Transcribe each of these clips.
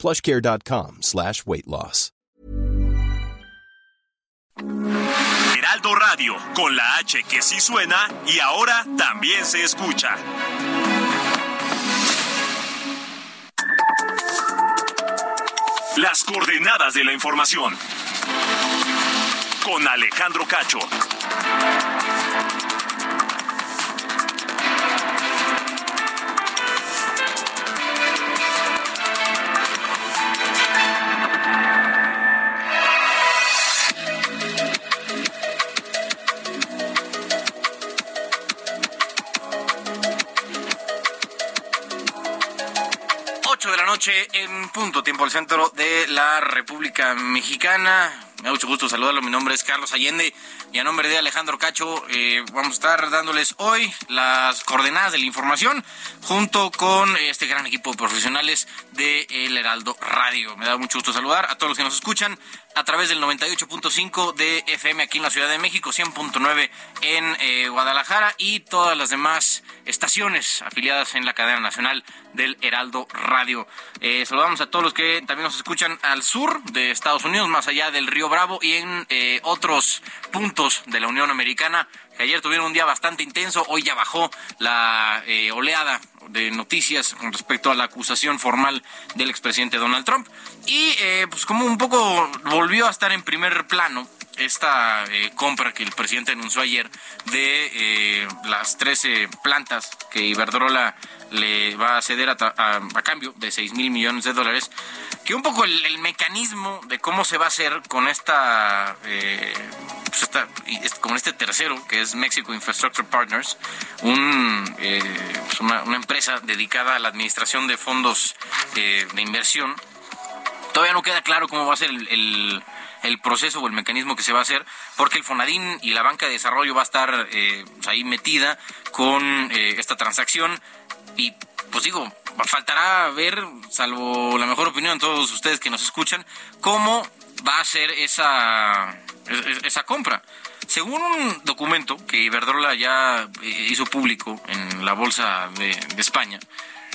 plushcare.com slash weight loss. Heraldo Radio, con la H que sí suena y ahora también se escucha. Las coordenadas de la información. Con Alejandro Cacho. Noche en punto, tiempo al centro de la República Mexicana. Me da mucho gusto saludarlo. Mi nombre es Carlos Allende y a nombre de Alejandro Cacho eh, vamos a estar dándoles hoy las coordenadas de la información junto con este gran equipo de profesionales de El Heraldo Radio. Me da mucho gusto saludar a todos los que nos escuchan a través del 98.5 de FM aquí en la Ciudad de México, 100.9 en eh, Guadalajara y todas las demás estaciones afiliadas en la cadena nacional del Heraldo Radio. Eh, saludamos a todos los que también nos escuchan al sur de Estados Unidos, más allá del Río Bravo y en eh, otros puntos de la Unión Americana que ayer tuvieron un día bastante intenso, hoy ya bajó la eh, oleada de noticias con respecto a la acusación formal del expresidente Donald Trump. Y eh, pues como un poco volvió a estar en primer plano esta eh, compra que el presidente anunció ayer de las 13 plantas que Iberdrola le va a ceder a, cambio de 6 mil millones de dólares, que un poco el, mecanismo de cómo se va a hacer con esta, eh, pues con este tercero, que es Mexico Infrastructure Partners, un, eh, pues una, empresa dedicada a la administración de fondos eh, de inversión. Todavía no queda claro cómo va a ser el, el proceso o el mecanismo que se va a hacer, porque el Fonadín y la banca de desarrollo va a estar eh, pues ahí metida con esta transacción y pues digo, faltará ver, salvo la mejor opinión de todos ustedes que nos escuchan, cómo va a ser esa, esa compra. Según un documento que Iberdrola ya eh, hizo público en la Bolsa de, España,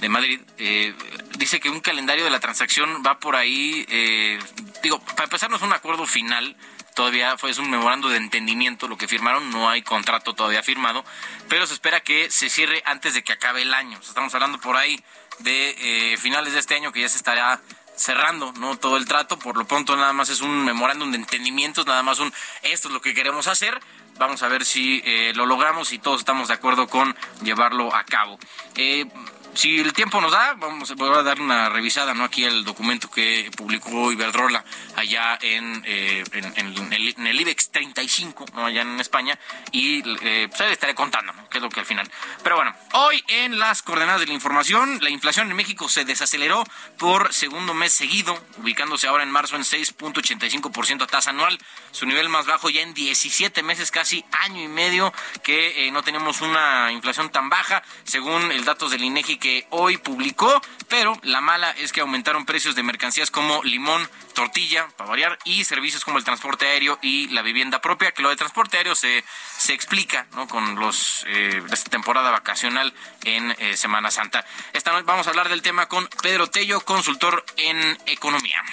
de Madrid, eh, dice que un calendario de la transacción va por ahí, eh, digo, para empezar no es un acuerdo final, todavía fue es un memorando de entendimiento lo que firmaron, no hay contrato todavía firmado, pero se espera que se cierre antes de que acabe el año. Estamos hablando por ahí de eh, finales de este año que ya se estará cerrando no todo el trato por lo pronto nada más es un memorándum de entendimientos nada más un esto es lo que queremos hacer vamos a ver si eh, lo logramos y todos estamos de acuerdo con llevarlo a cabo eh, si el tiempo nos da, vamos a dar una revisada ¿no? aquí el documento que publicó Iberdrola allá en, eh, en, el, IBEX 35, ¿no? allá en España, y eh, pues, le estaré contando ¿no? qué es lo que al final. Pero bueno, hoy en las coordenadas de la información, la inflación en México se desaceleró por segundo mes seguido, ubicándose ahora en marzo en 6.85% a tasa anual, su nivel más bajo ya en 17 meses, casi año y medio que eh, no tenemos una inflación tan baja, según el datos del INEGI que hoy publicó, pero la mala es que aumentaron precios de mercancías como limón, tortilla, para variar, y servicios como el transporte aéreo y la vivienda propia, que lo de transporte aéreo se, se explica ¿no? con los eh, esta temporada vacacional en eh, Semana Santa. Esta noche vamos a hablar del tema con Pedro Tello, consultor en economía.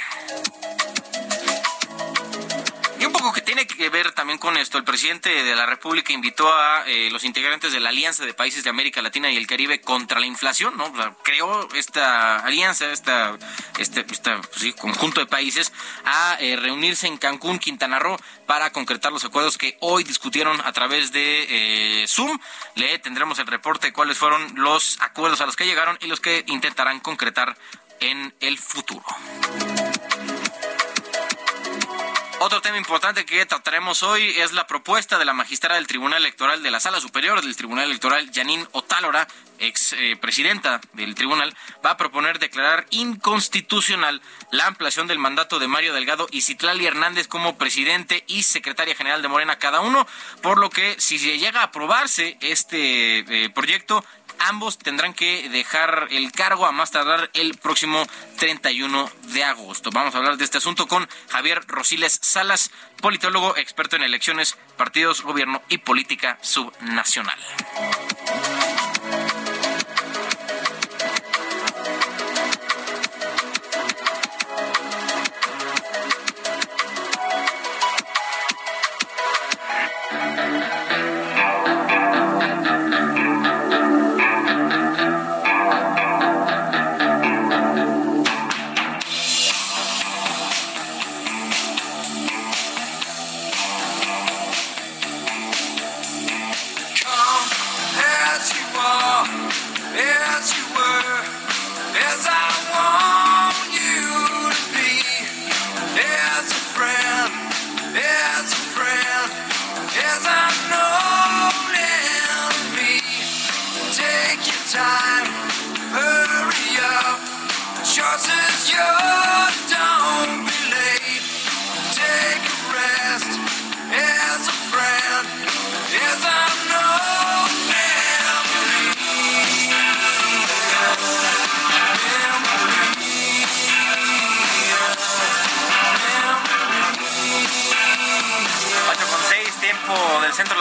Un poco que tiene que ver también con esto, el presidente de la República invitó a eh, los integrantes de la Alianza de Países de América Latina y el Caribe contra la inflación, ¿no? creó esta alianza, este, pues conjunto de países a eh, reunirse en Cancún, Quintana Roo, para concretar los acuerdos que hoy discutieron a través de eh, Zoom. Le tendremos el reporte de cuáles fueron los acuerdos a los que llegaron y los que intentarán concretar en el futuro. Otro tema importante que trataremos hoy es la propuesta de la magistrada del Tribunal Electoral de la Sala Superior del Tribunal Electoral, Janine Otálora, ex eh, presidenta del tribunal, va a proponer declarar inconstitucional la ampliación del mandato de Mario Delgado y Citlali Hernández como presidente y secretaria general de Morena cada uno, por lo que si llega a aprobarse este eh, proyecto, ambos tendrán que dejar el cargo a más tardar el próximo 31 de agosto. Vamos a hablar de este asunto con Javier Rosiles Salas, politólogo experto en elecciones, partidos, gobierno y política subnacional.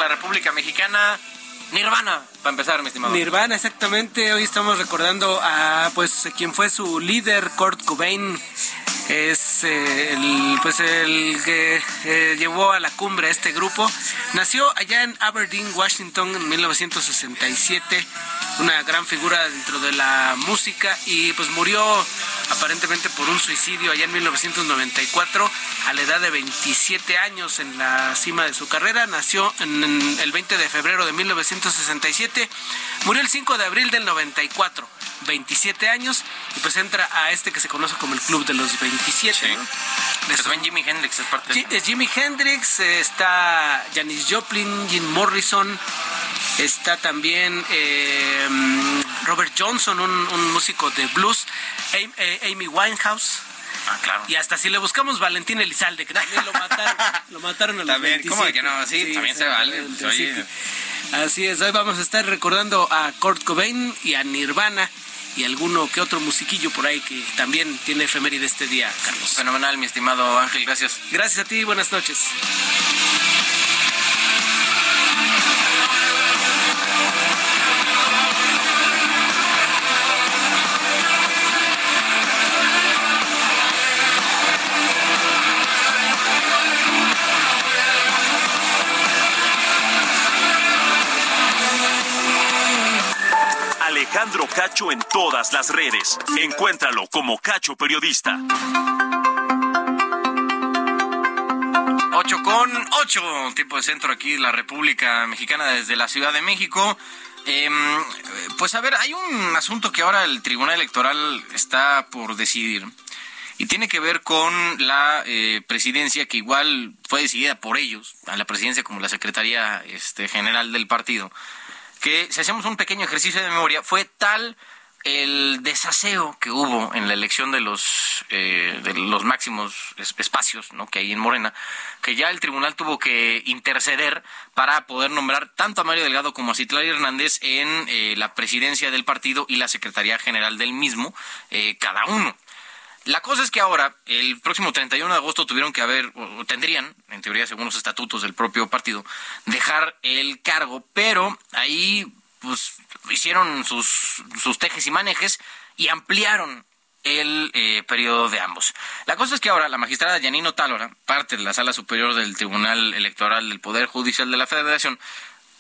La República Mexicana. Nirvana, para empezar, mi estimado. Nirvana, exactamente. Hoy estamos recordando a pues quien fue su líder, Kurt Cobain. Es eh, el, pues el que eh, llevó a la cumbre a este grupo. Nació allá en Aberdeen, Washington, en 1967. Una gran figura dentro de la música y pues murió aparentemente por un suicidio allá en 1994 a la edad de 27 años en la cima de su carrera. Nació en el 20 de febrero de 1967, murió el 5 de abril del 94. 27 años y pues entra a este que se conoce como el Club de los 27. Sí. ¿no? Jimi Hendrix es parte de Es Jimi Hendrix, está Janis Joplin, Jim Morrison, está también eh, Robert Johnson, un, músico de blues, eh, Amy Winehouse. Ah, claro. Y hasta si le buscamos Valentín Elizalde, que también lo mataron, lo mataron a los también, ¿Cómo que no? Sí, también se vale. así es, hoy vamos a estar recordando a Kurt Cobain y a Nirvana y alguno que otro musiquillo por ahí que también tiene efeméride este día, Carlos. Fenomenal, mi estimado Ángel, gracias. Gracias a ti, buenas noches. Alejandro Cacho en todas las redes. Encuéntralo como Cacho Periodista. 8 con 8, tiempo de centro aquí, la República Mexicana desde la Ciudad de México. Em, pues a ver, hay un asunto que ahora el Tribunal Electoral está por decidir y tiene que ver con la eh, presidencia que igual fue decidida por ellos, a la presidencia como la Secretaría este, General del partido que si hacemos un pequeño ejercicio de memoria, fue tal el desaseo que hubo en la elección de los eh, de los máximos espacios ¿no? que hay en Morena, que ya el tribunal tuvo que interceder para poder nombrar tanto a Mario Delgado como a Citlali Hernández en eh, la presidencia del partido y la secretaría general del mismo, eh, cada uno. La cosa es que ahora, el próximo 31 de agosto, tuvieron que haber, o tendrían, en teoría según los estatutos del propio partido, dejar el cargo, pero ahí pues hicieron sus, sus tejes y manejes y ampliaron el eh, periodo de ambos. La cosa es que ahora la magistrada Yanino Tálora, parte de la Sala Superior del Tribunal Electoral del Poder Judicial de la Federación,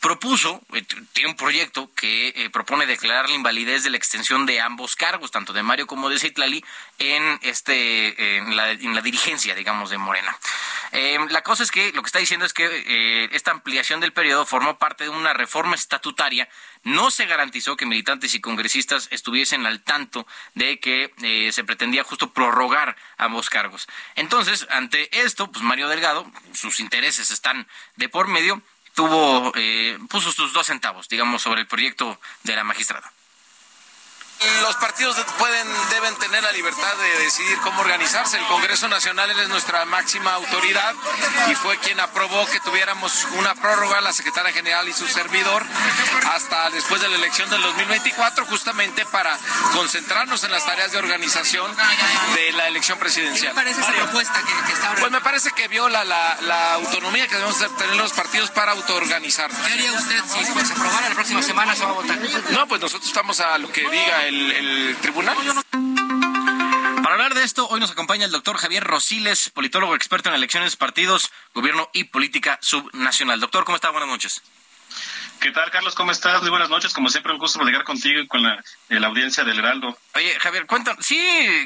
propuso, eh, tiene un proyecto que eh, propone declarar la invalidez de la extensión de ambos cargos, tanto de Mario como de Citlali, en este en la, en la dirigencia, digamos, de Morena. Eh, la cosa es que lo que está diciendo es que eh, esta ampliación del periodo formó parte de una reforma estatutaria. No se garantizó que militantes y congresistas estuviesen al tanto de que eh, se pretendía justo prorrogar ambos cargos. Entonces, ante esto, pues Mario Delgado, sus intereses están de por medio, tuvo, puso sus dos centavos, digamos, sobre el proyecto de la magistrada los partidos pueden, deben tener la libertad de decidir cómo organizarse. El Congreso Nacional es nuestra máxima autoridad y fue quien aprobó que tuviéramos una prórroga, la secretaria general y su servidor, hasta después de la elección del 2024, justamente para concentrarnos en las tareas de organización de la elección presidencial. ¿Qué parece esa propuesta que, está Pues me parece que viola la, autonomía que debemos tener los partidos para autoorganizarnos. ¿Qué haría usted si se aprobara la próxima semana se va a votar? No, pues nosotros estamos a lo que diga el el, tribunal. Para hablar de esto, hoy nos acompaña el doctor Javier Rosiles, politólogo experto en elecciones, partidos, gobierno y política subnacional. Doctor, ¿cómo está? Buenas noches. ¿Qué tal, Carlos? ¿Cómo estás? Muy buenas noches. Como siempre, un gusto platicar contigo y con la, audiencia del Heraldo. Oye, Javier, cuéntanos, sí,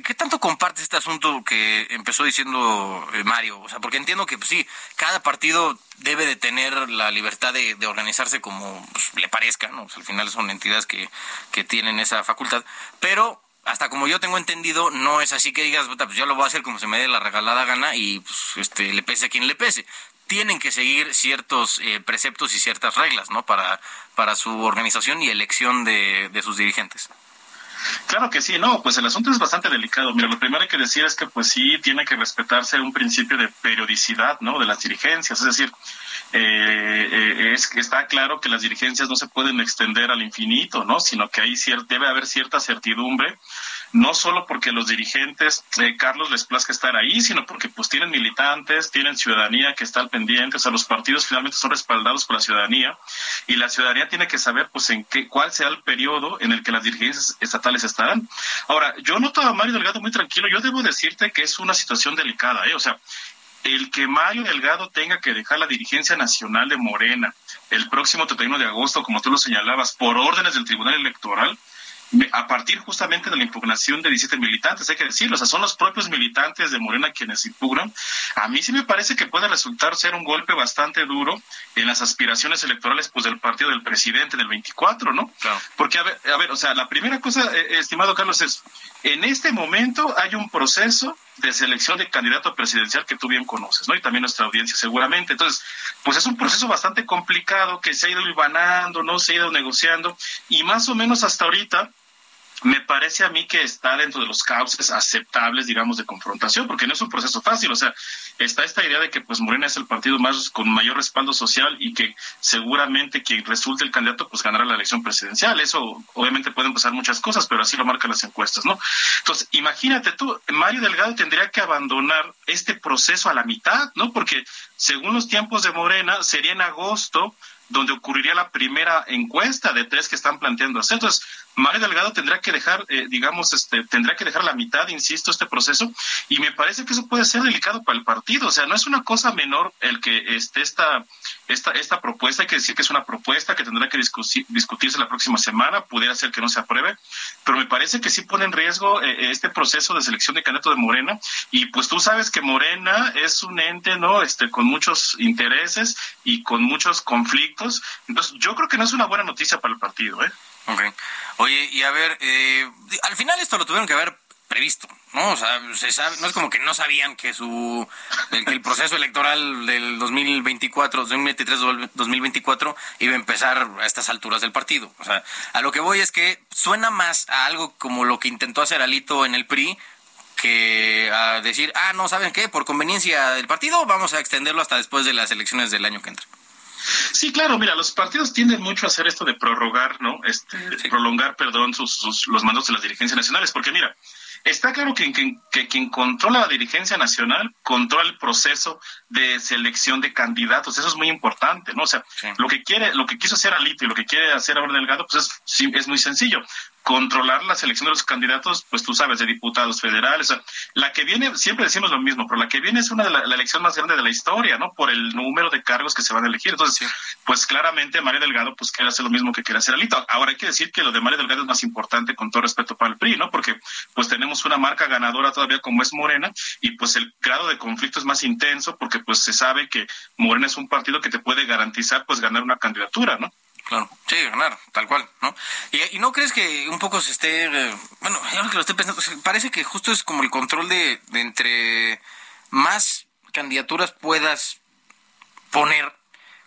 ¿qué tanto compartes este asunto que empezó diciendo eh, Mario? O sea, porque entiendo que, pues, sí, cada partido debe de tener la libertad de, organizarse como pues, le parezca, ¿no? al final son entidades que, que tienen esa facultad, pero hasta como yo tengo entendido, no es así que digas, pues yo lo voy a hacer como se me dé la regalada gana y pues este le pese a quien le pese tienen que seguir ciertos eh, preceptos y ciertas reglas, ¿no? Para, para su organización y elección de, de sus dirigentes. Claro que sí, no, pues el asunto es bastante delicado. Mira, lo primero que decir es que pues sí tiene que respetarse un principio de periodicidad, ¿no? De las dirigencias, es decir, eh, eh, es que está claro que las dirigencias no se pueden extender al infinito, ¿no? Sino que ahí debe haber cierta certidumbre no solo porque los dirigentes, eh, Carlos, les plazca estar ahí, sino porque pues tienen militantes, tienen ciudadanía que está al pendiente, o sea, los partidos finalmente son respaldados por la ciudadanía y la ciudadanía tiene que saber pues en qué, cuál sea el periodo en el que las dirigencias estatales estarán. Ahora, yo noto a Mario Delgado muy tranquilo, yo debo decirte que es una situación delicada, ¿eh? O sea, el que Mario Delgado tenga que dejar la dirigencia nacional de Morena el próximo 31 de agosto, como tú lo señalabas, por órdenes del Tribunal Electoral, a partir justamente de la impugnación de 17 militantes, hay que decirlo, o sea, son los propios militantes de Morena quienes impugnan. A mí sí me parece que puede resultar ser un golpe bastante duro en las aspiraciones electorales pues del partido del presidente del 24, ¿no? Porque, a ver, a ver, o sea, la primera cosa, eh, estimado Carlos, es, en este momento hay un proceso de selección de candidato presidencial que tú bien conoces, ¿no? Y también nuestra audiencia seguramente. Entonces, pues es un proceso bastante complicado que se ha ido hilvanando, ¿no? Se ha ido negociando y más o menos hasta ahorita me parece a mí que está dentro de los cauces aceptables, digamos, de confrontación, porque no es un proceso fácil. O sea, está esta idea de que pues Morena es el partido más con mayor respaldo social y que seguramente quien resulte el candidato pues ganará la elección presidencial. Eso obviamente pueden pasar muchas cosas, pero así lo marcan las encuestas, ¿no? Entonces, imagínate tú, Mario Delgado tendría que abandonar este proceso a la mitad, ¿no? Porque según los tiempos de Morena, sería en agosto donde ocurriría la primera encuesta de tres que están planteando hacer. Entonces, Mario Delgado tendrá que dejar, eh, digamos, este, tendrá que dejar la mitad, insisto, este proceso, y me parece que eso puede ser delicado para el partido. O sea, no es una cosa menor el que esté esta, esta, esta propuesta, hay que decir que es una propuesta que tendrá que discutirse la próxima semana, pudiera ser que no se apruebe, pero me parece que sí pone en riesgo eh, este proceso de selección de candidato de Morena, y pues tú sabes que Morena es un ente, ¿no? Este, con muchos intereses y con muchos conflictos. Entonces, yo creo que no es una buena noticia para el partido, ¿eh? Ok. Oye, y a ver, eh, al final esto lo tuvieron que haber previsto, ¿no? O sea, se sabe, no es como que no sabían que su el, el proceso electoral del 2024, 2023-2024 iba a empezar a estas alturas del partido. O sea, a lo que voy es que suena más a algo como lo que intentó hacer Alito en el PRI que a decir, ah, no, ¿saben qué? Por conveniencia del partido vamos a extenderlo hasta después de las elecciones del año que entra. Sí, claro, mira, los partidos tienden mucho a hacer esto de prorrogar, ¿no? Este, prolongar, perdón, sus, los mandos de las dirigencias nacionales, porque mira, está claro que, que, quien controla la dirigencia nacional controla el proceso de selección de candidatos, eso es muy importante, ¿no? O sea, lo que quiere, lo que quiso hacer Alito y lo que quiere hacer ahora Delgado, pues es, es muy sencillo controlar la selección de los candidatos, pues tú sabes, de diputados federales. la que viene, siempre decimos lo mismo, pero la que viene es una de la, elección más grande de la historia, ¿no? Por el número de cargos que se van a elegir. Entonces, pues claramente María Delgado, pues quiere hacer lo mismo que quiere hacer Alito. Ahora hay que decir que lo de María Delgado es más importante con todo respeto para el PRI, ¿no? Porque pues tenemos una marca ganadora todavía como es Morena y pues el grado de conflicto es más intenso porque pues se sabe que Morena es un partido que te puede garantizar pues ganar una candidatura, ¿no? Claro, sí, ganar, tal cual, ¿no? Y, no crees que un poco se esté, eh, bueno, ahora que lo estoy pensando, parece que justo es como el control de, entre más candidaturas puedas poner,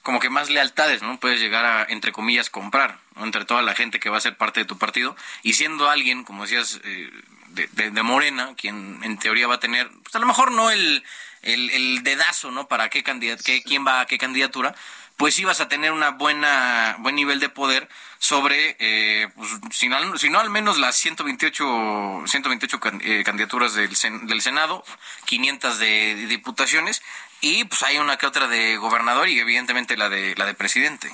como que más lealtades, ¿no? Puedes llegar a, entre comillas, comprar, ¿no? Entre toda la gente que va a ser parte de tu partido, y siendo alguien, como decías, eh, de, de, Morena, quien en teoría va a tener, pues a lo mejor no el, el, el dedazo, ¿no? Para qué candidat qué, quién va a qué candidatura, pues ibas a tener una buena buen nivel de poder sobre, eh, pues, si, no, si, no, al menos las 128, 128 eh, candidaturas del, del Senado, 500 de, diputaciones y pues hay una que otra de gobernador y evidentemente la de la de presidente.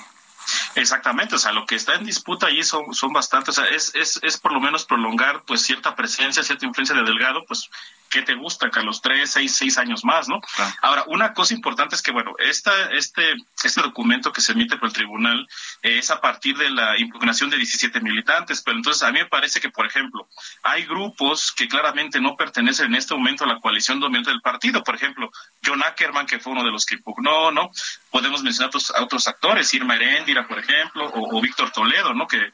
Exactamente, o sea, lo que está en disputa allí son, son bastantes, o sea, es, es, es por lo menos prolongar pues cierta presencia, cierta influencia de Delgado, pues ¿qué te gusta, Carlos? Tres, seis, seis años más, ¿no? Ahora, una cosa importante es que, bueno, esta, este, este documento que se emite por el tribunal es a partir de la impugnación de 17 militantes, pero entonces a mí me parece que, por ejemplo, hay grupos que claramente no pertenecen en este momento a la coalición dominante del partido, por ejemplo, John Ackerman, que fue uno de los que impugnó, ¿no? Podemos mencionar a otros, actores, Irma Heréndira, por ejemplo, o, o Víctor Toledo, ¿no? Que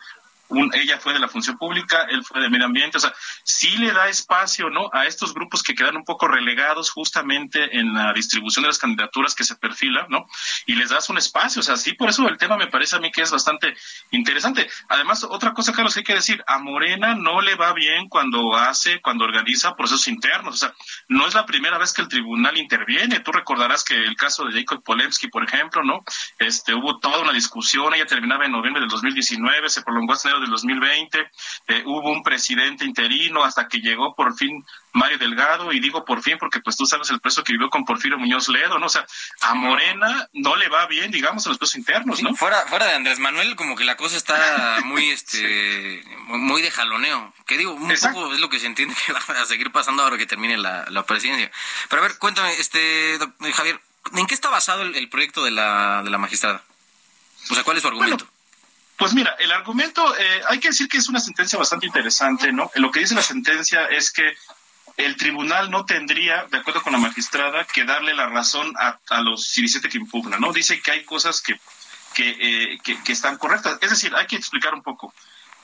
ella fue de la función pública, él fue de medio ambiente, o sea, sí le da espacio, ¿no? A estos grupos que quedan un poco relegados justamente en la distribución de las candidaturas que se perfilan, ¿no? Y les das un espacio, o sea, sí, por eso el tema me parece a mí que es bastante interesante. Además, otra cosa, Carlos, hay que decir, a Morena no le va bien cuando hace, cuando organiza procesos internos, o sea, no es la primera vez que el tribunal interviene. Tú recordarás que el caso de Jacob Polemski, por ejemplo, ¿no? Este, hubo toda una discusión, ella terminaba en noviembre del 2019, se prolongó hasta enero del 2020, eh, hubo un presidente interino hasta que llegó por fin Mario Delgado, y digo por fin porque pues tú sabes el preso que vivió con Porfirio Muñoz Ledo, ¿no? O sea, a Morena no le va bien, digamos, en los presos internos, ¿no? fuera, fuera de Andrés Manuel, como que la cosa está muy, este, muy de jaloneo. Que digo, un poco es lo que se entiende que va a seguir pasando ahora que termine la, presidencia. Pero a ver, cuéntame, este, Javier, ¿en qué está basado el, proyecto de la, de la magistrada? O sea, ¿cuál es su argumento? Pues mira, el argumento, eh, hay que decir que es una sentencia bastante interesante, ¿no? Lo que dice la sentencia es que el tribunal no tendría, de acuerdo con la magistrada, que darle la razón a, los 17 que impugnan, ¿no? Dice que hay cosas que, que, eh, que, que están correctas. Es decir, hay que explicar un poco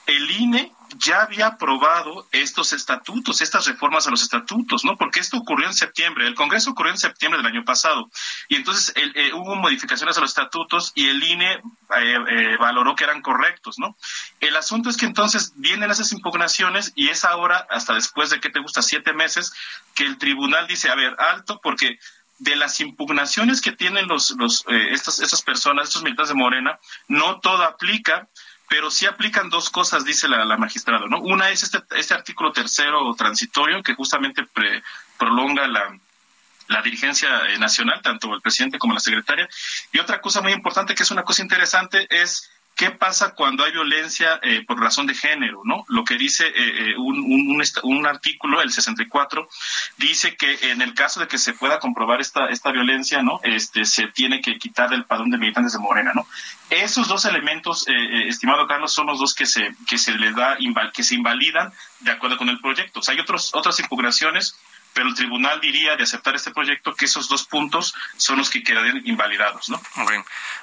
el INE ya había aprobado estos estatutos, estas reformas a los estatutos, ¿no? Porque esto ocurrió en septiembre, el Congreso ocurrió en septiembre del año pasado, y entonces eh, hubo modificaciones a los estatutos y el INE eh, eh, valoró que eran correctos, ¿no? El asunto es que entonces vienen esas impugnaciones y es ahora, hasta después de que te gusta siete meses, que el tribunal dice, a ver, alto, porque de las impugnaciones que tienen los, los estas, estas personas, estos militantes de Morena, no todo aplica pero sí aplican dos cosas, dice la, la magistrada, ¿no? Una es este, este artículo tercero transitorio que justamente prolonga la, la dirigencia eh, nacional, tanto el presidente como la secretaria. Y otra cosa muy importante, que es una cosa interesante, es ¿Qué pasa cuando hay violencia eh, por razón de género? ¿no? Lo que dice eh, eh, un, un, un, artículo, el 64, dice que en el caso de que se pueda comprobar esta, esta violencia, ¿no? este, se tiene que quitar del padrón de militantes de Morena. ¿no? Esos dos elementos, estimado Carlos, son los dos que se, que se le da, que se invalidan de acuerdo con el proyecto. O sea, hay otros, otras impugnaciones pero el tribunal diría de aceptar este proyecto que esos dos puntos son los que quedarían invalidados, ¿no?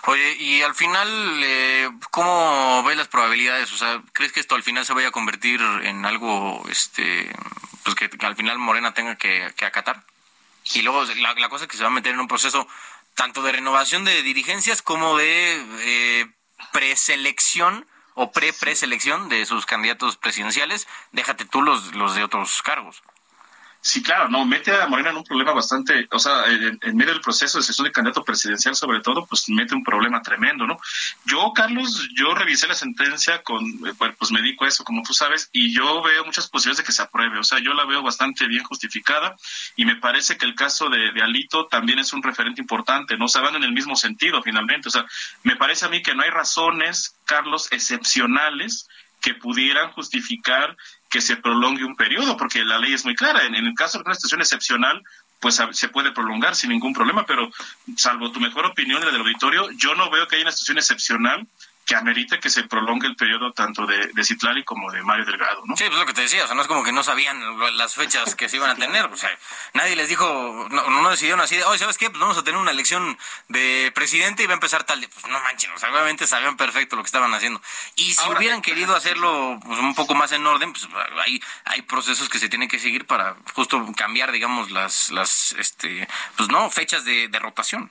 Oye, y al final, eh, ¿cómo ves las probabilidades? O sea, ¿crees que esto al final se vaya a convertir en algo, este, pues que, al final Morena tenga que, acatar? Y luego la, cosa es que se va a meter en un proceso tanto de renovación de dirigencias como de eh, preselección o pre-preselección de sus candidatos presidenciales. Déjate tú los, los de otros cargos. Sí, claro, no, mete a Morena en un problema bastante, o sea, en, medio del proceso de sesión de candidato presidencial, sobre todo, pues mete un problema tremendo, ¿no? Yo, Carlos, yo revisé la sentencia con, eh, pues me dedico a eso, como tú sabes, y yo veo muchas posibilidades de que se apruebe, o sea, yo la veo bastante bien justificada y me parece que el caso de, Alito también es un referente importante, ¿no? O sea, van en el mismo sentido, finalmente, o sea, me parece a mí que no hay razones, Carlos, excepcionales que pudieran justificar que se prolongue un periodo, porque la ley es muy clara. En, el caso de una situación excepcional, pues se puede prolongar sin ningún problema, pero salvo tu mejor opinión y la del auditorio, yo no veo que haya una situación excepcional que amerite que se prolongue el periodo tanto de, de Citlali como de Mario Delgado, ¿no? Sí, pues lo que te decía, o sea, no es como que no sabían las fechas que se iban a tener, o sea, nadie les dijo, no, no decidieron así de, oye, ¿sabes qué? Pues vamos a tener una elección de presidente y va a empezar tal, pues no manchen, o sea, obviamente sabían perfecto lo que estaban haciendo. Y si hubieran querido hacerlo pues, un poco más en orden, pues hay, hay procesos que se tienen que seguir para justo cambiar, digamos, las, las, este, pues no, fechas de, de rotación.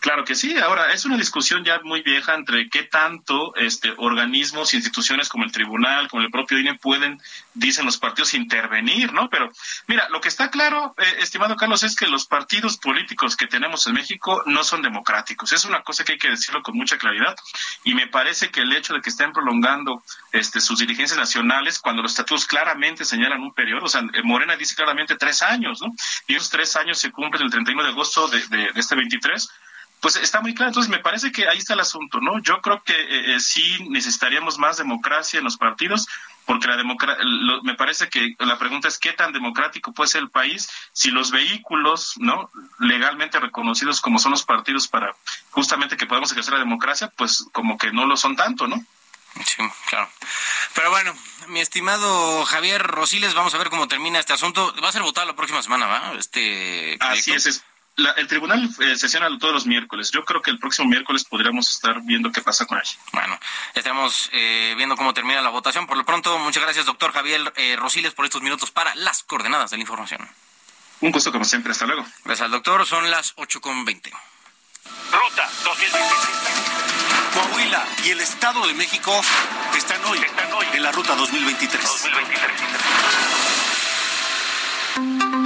Claro que sí. Ahora, es una discusión ya muy vieja entre qué tanto este, organismos, instituciones como el tribunal, como el propio INE pueden, dicen los partidos, intervenir, ¿no? Pero mira, lo que está claro, eh, estimado Carlos, es que los partidos políticos que tenemos en México no son democráticos. Es una cosa que hay que decirlo con mucha claridad. Y me parece que el hecho de que estén prolongando este, sus dirigencias nacionales, cuando los estatutos claramente señalan un periodo, o sea, Morena dice claramente tres años, ¿no? Y esos tres años se cumplen el 31 de agosto de, de, de este 23 pues está muy claro. Entonces, me parece que ahí está el asunto, ¿no? Yo creo que eh, eh, sí necesitaríamos más democracia en los partidos, porque la democracia, me parece que la pregunta es qué tan democrático puede ser el país si los vehículos, ¿no? Legalmente reconocidos como son los partidos para justamente que podamos ejercer la democracia, pues como que no lo son tanto, ¿no? Sí, claro. Pero bueno, mi estimado Javier Rosiles, vamos a ver cómo termina este asunto. Va a ser votado la próxima semana, ¿va? Este Así es, es el tribunal eh, sesiona todos los miércoles. Yo creo que el próximo miércoles podríamos estar viendo qué pasa con él. Bueno, estamos eh, viendo cómo termina la votación. Por lo pronto, muchas gracias, doctor Javier eh, Rosiles, por estos minutos para las coordenadas de la información. Un gusto, como siempre. Hasta luego. Gracias al doctor. Son las 8.20. Ruta 2023. Coahuila y el Estado de México están hoy, están hoy en la Ruta 2023. 2023.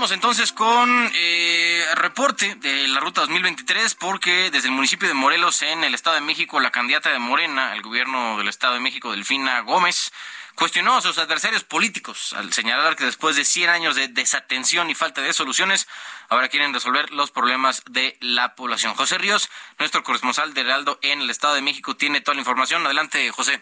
Vamos entonces con eh, reporte de la ruta 2023 porque desde el municipio de Morelos en el Estado de México la candidata de Morena al gobierno del Estado de México, Delfina Gómez, cuestionó a sus adversarios políticos al señalar que después de 100 años de desatención y falta de soluciones, ahora quieren resolver los problemas de la población. José Ríos, nuestro corresponsal de Heraldo en el Estado de México, tiene toda la información. Adelante, José.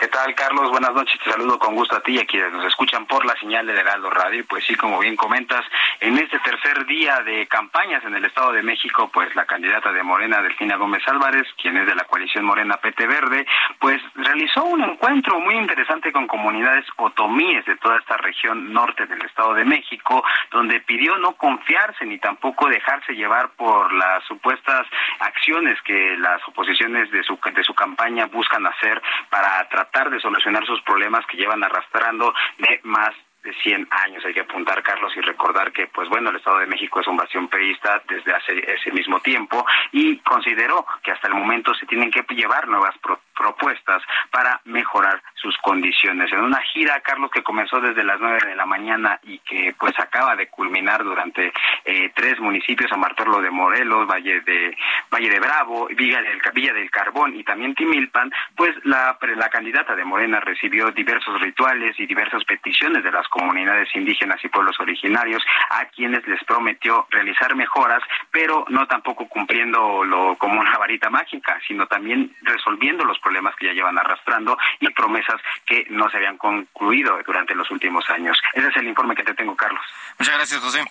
¿Qué tal, Carlos? Buenas noches. Te saludo con gusto a ti y a quienes nos escuchan por la señal de Heraldo Radio. Pues sí, como bien comentas, en este tercer día de campañas en el Estado de México, pues la candidata de Morena, Delfina Gómez Álvarez, quien es de la coalición Morena PT Verde, pues realizó un encuentro muy interesante con comunidades otomíes de toda esta región norte del Estado de México, donde pidió no confiarse ni tampoco dejarse llevar por las supuestas acciones que las oposiciones de su, de su campaña buscan hacer para tratar tratar de solucionar sus problemas que llevan arrastrando de más de 100 años. Hay que apuntar, Carlos, y recordar que, pues bueno, el Estado de México es un bastión peísta desde hace ese mismo tiempo y consideró que hasta el momento se tienen que llevar nuevas pro propuestas para mejorar sus condiciones. En una gira, Carlos, que comenzó desde las 9 de la mañana y que pues acaba de culminar durante eh, tres municipios, San Martorlo de Morelos, Valle de Valle de Bravo, Villa del, Villa del Carbón y también Timilpan, pues la, la candidata de Morena recibió diversos rituales y diversas peticiones de las comunidades indígenas y pueblos originarios a quienes les prometió realizar mejoras, pero no tampoco cumpliéndolo como una varita mágica, sino también resolviendo los problemas que ya llevan arrastrando y promesas que no se habían concluido durante los últimos años. Ese es el informe que te tengo, Carlos. Muchas gracias, José.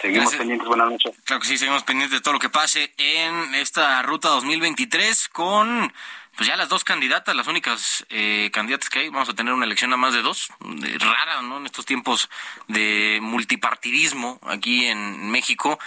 Seguimos gracias. pendientes, buenas noches. Claro que sí, seguimos pendientes de todo lo que pase en esta ruta 2023 con pues ya las dos candidatas, las únicas eh, candidatas que hay, vamos a tener una elección a más de dos, de, rara, ¿no? En estos tiempos de multipartidismo aquí en México,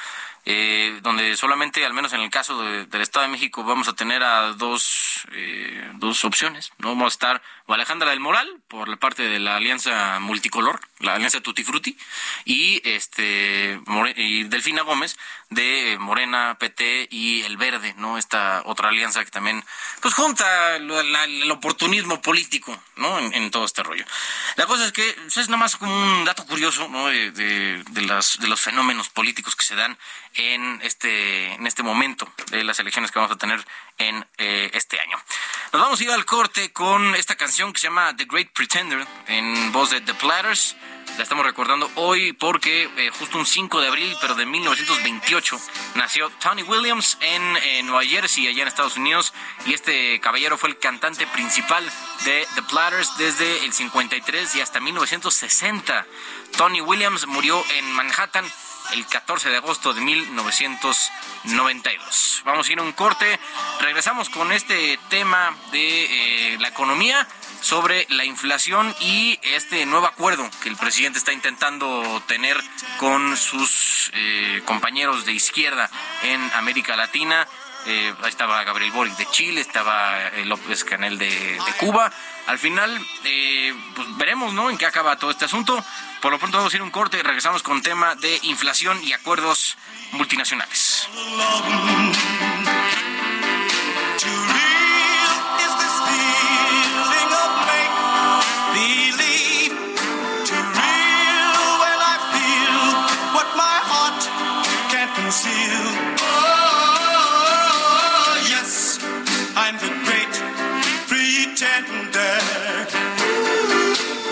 eh, donde solamente, al menos en el caso de, del Estado de México, vamos a tener a dos, eh, dos opciones. ¿no? Vamos a estar o Alejandra del Moral, por la parte de la Alianza Multicolor, la Alianza Tutti Frutti, y, este, More, y Delfina Gómez, de Morena, PT y El Verde, ¿no? Esta otra alianza que también, pues, junta el oportunismo político, ¿no? En, todo este rollo. La cosa es que pues, es nada más como un dato curioso, ¿no? De, de los fenómenos políticos que se dan en este, en este momento de las elecciones que vamos a tener en eh, este año. Nos vamos a ir al corte con esta canción que se llama The Great Pretender en voz de The Platters La estamos recordando hoy porque eh, justo un 5 de abril, pero de 1928, nació Tony Williams en eh, Nueva Jersey, allá en Estados Unidos. Y este caballero fue el cantante principal de The Platters desde el 53 y hasta 1960. Tony Williams murió en Manhattan el 14 de agosto de 1992. Vamos a ir a un corte. Regresamos con este tema de eh, la economía sobre la inflación y este nuevo acuerdo que el presidente está intentando tener con sus eh, compañeros de izquierda en América Latina. Eh, ahí estaba Gabriel Boric de Chile, estaba López Canel de, Cuba. Al final, pues veremos ¿no? en qué acaba todo este asunto. Por lo pronto vamos a ir un corte y regresamos con tema de inflación y acuerdos multinacionales.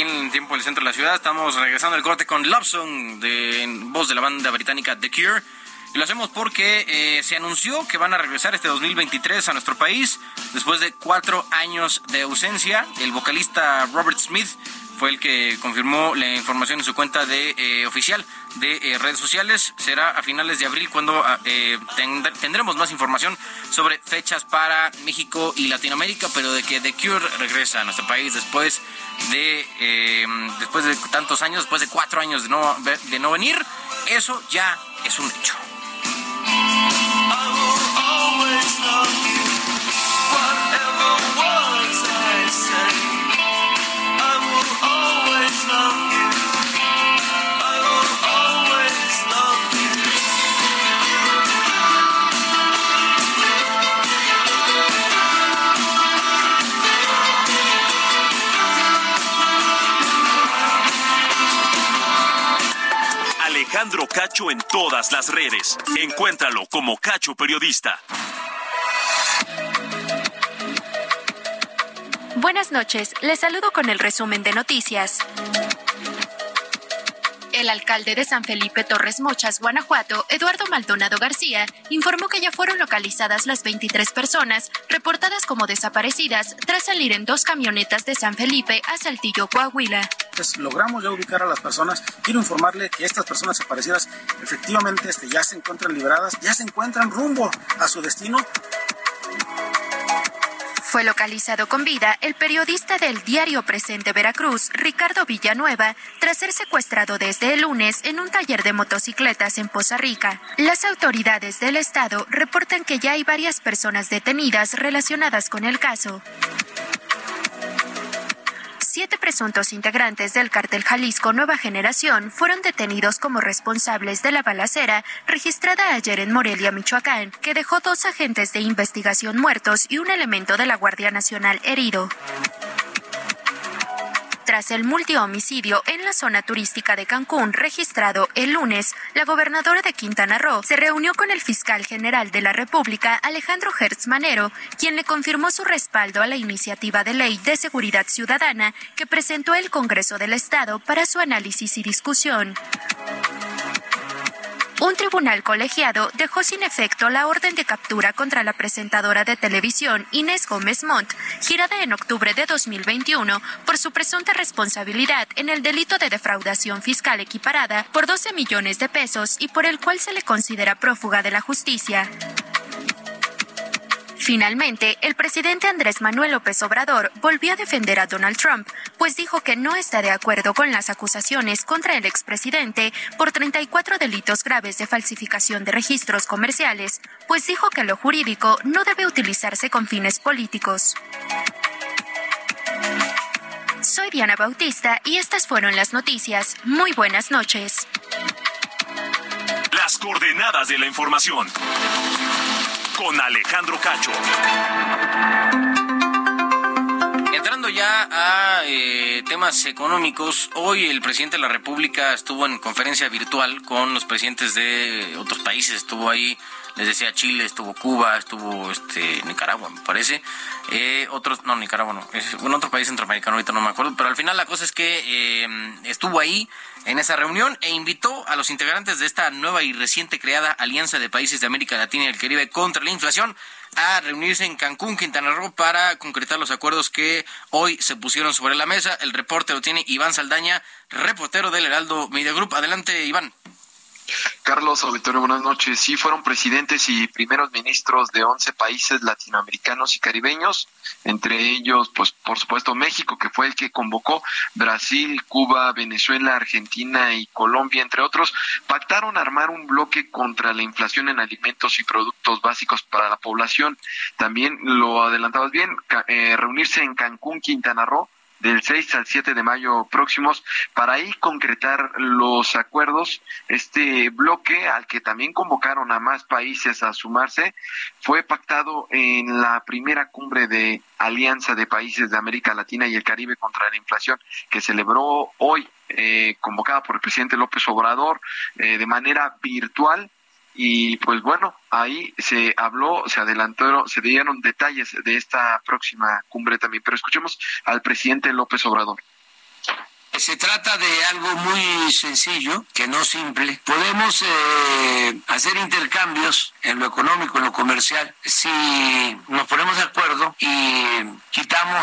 Aquí en tiempo del centro de la ciudad. Estamos regresando al corte con Love Song de voz de la banda británica The Cure. Y lo hacemos porque eh, se anunció que van a regresar este 2023 a nuestro país después de cuatro años de ausencia. El vocalista Robert Smith fue el que confirmó la información en su cuenta de eh, oficial de eh, redes sociales. Será a finales de abril cuando eh, tend tendremos más información sobre fechas para México y Latinoamérica, pero de que The Cure regresa a nuestro país después de después de tantos años, después de cuatro años de no, de no venir, eso ya es un hecho. Alejandro Cacho en todas las redes. Encuéntralo como Cacho Periodista. Buenas noches, les saludo con el resumen de noticias. El alcalde de San Felipe Torres Mochas, Guanajuato, Eduardo Maldonado García, informó que ya fueron localizadas las 23 personas reportadas como desaparecidas tras salir en dos camionetas de San Felipe a Saltillo, Coahuila. Pues logramos ya ubicar a las personas. Quiero informarle que estas personas desaparecidas efectivamente este, ya se encuentran liberadas, ya se encuentran rumbo a su destino fue localizado con vida el periodista del diario Presente Veracruz, Ricardo Villanueva, tras ser secuestrado desde el lunes en un taller de motocicletas en Poza Rica. Las autoridades del estado reportan que ya hay varias personas detenidas relacionadas con el caso siete presuntos integrantes del cártel Jalisco Nueva Generación fueron detenidos como responsables de la balacera registrada ayer en Morelia, Michoacán, que dejó dos agentes de investigación muertos y un elemento de la Guardia Nacional herido tras el multihomicidio en la zona turística de Cancún registrado el lunes, la gobernadora de Quintana Roo se reunió con el fiscal general de la República, Alejandro Hertz Manero, quien le confirmó su respaldo a la iniciativa de ley de seguridad ciudadana que presentó el Congreso del Estado para su análisis y discusión. Un tribunal colegiado dejó sin efecto la orden de captura contra la presentadora de televisión Inés Gómez Montt, girada en octubre de 2021 por su presunta responsabilidad en el delito de defraudación fiscal equiparada por 12 millones de pesos y por el cual se le considera prófuga de la justicia. Finalmente, el presidente Andrés Manuel López Obrador volvió a defender a Donald Trump, pues dijo que no está de acuerdo con las acusaciones contra el expresidente por 34 delitos graves de falsificación de registros comerciales, pues dijo que lo jurídico no debe utilizarse con fines políticos. Soy Diana Bautista y estas fueron las noticias. Muy buenas noches. Las coordenadas de la información con Alejandro Cacho. Entrando ya a eh, temas económicos, hoy el presidente de la República estuvo en conferencia virtual con los presidentes de otros países, estuvo ahí les decía Chile, estuvo Cuba, estuvo este Nicaragua, me parece. Eh, otros, no, Nicaragua no, es, bueno, otro país centroamericano, ahorita no me acuerdo, pero al final la cosa es que eh, estuvo ahí en esa reunión e invitó a los integrantes de esta nueva y reciente creada Alianza de Países de América Latina y el Caribe contra la Inflación a reunirse en Cancún, Quintana Roo, para concretar los acuerdos que hoy se pusieron sobre la mesa. El reporte lo tiene Iván Saldaña, reportero del Heraldo Media Group. Adelante, Iván. Carlos Auditorio, buenas noches. Sí, fueron presidentes y primeros ministros de 11 países latinoamericanos y caribeños, entre ellos, pues, por supuesto, México, que fue el que convocó, Brasil, Cuba, Venezuela, Argentina y Colombia, entre otros, pactaron armar un bloque contra la inflación en alimentos y productos básicos para la población. También lo adelantabas bien, eh, reunirse en Cancún, Quintana Roo, del 6 al 7 de mayo próximos para ahí concretar los acuerdos. Este bloque al que también convocaron a más países a sumarse fue pactado en la primera cumbre de Alianza de Países de América Latina y el Caribe contra la Inflación que celebró hoy, eh, convocada por el presidente López Obrador eh, de manera virtual y pues bueno, ahí se habló, se adelantó, se dieron detalles de esta próxima cumbre también, pero escuchemos al presidente López Obrador. Se trata de algo muy sencillo, que no simple. Podemos eh, hacer intercambios en lo económico, en lo comercial, si nos ponemos de acuerdo y quitamos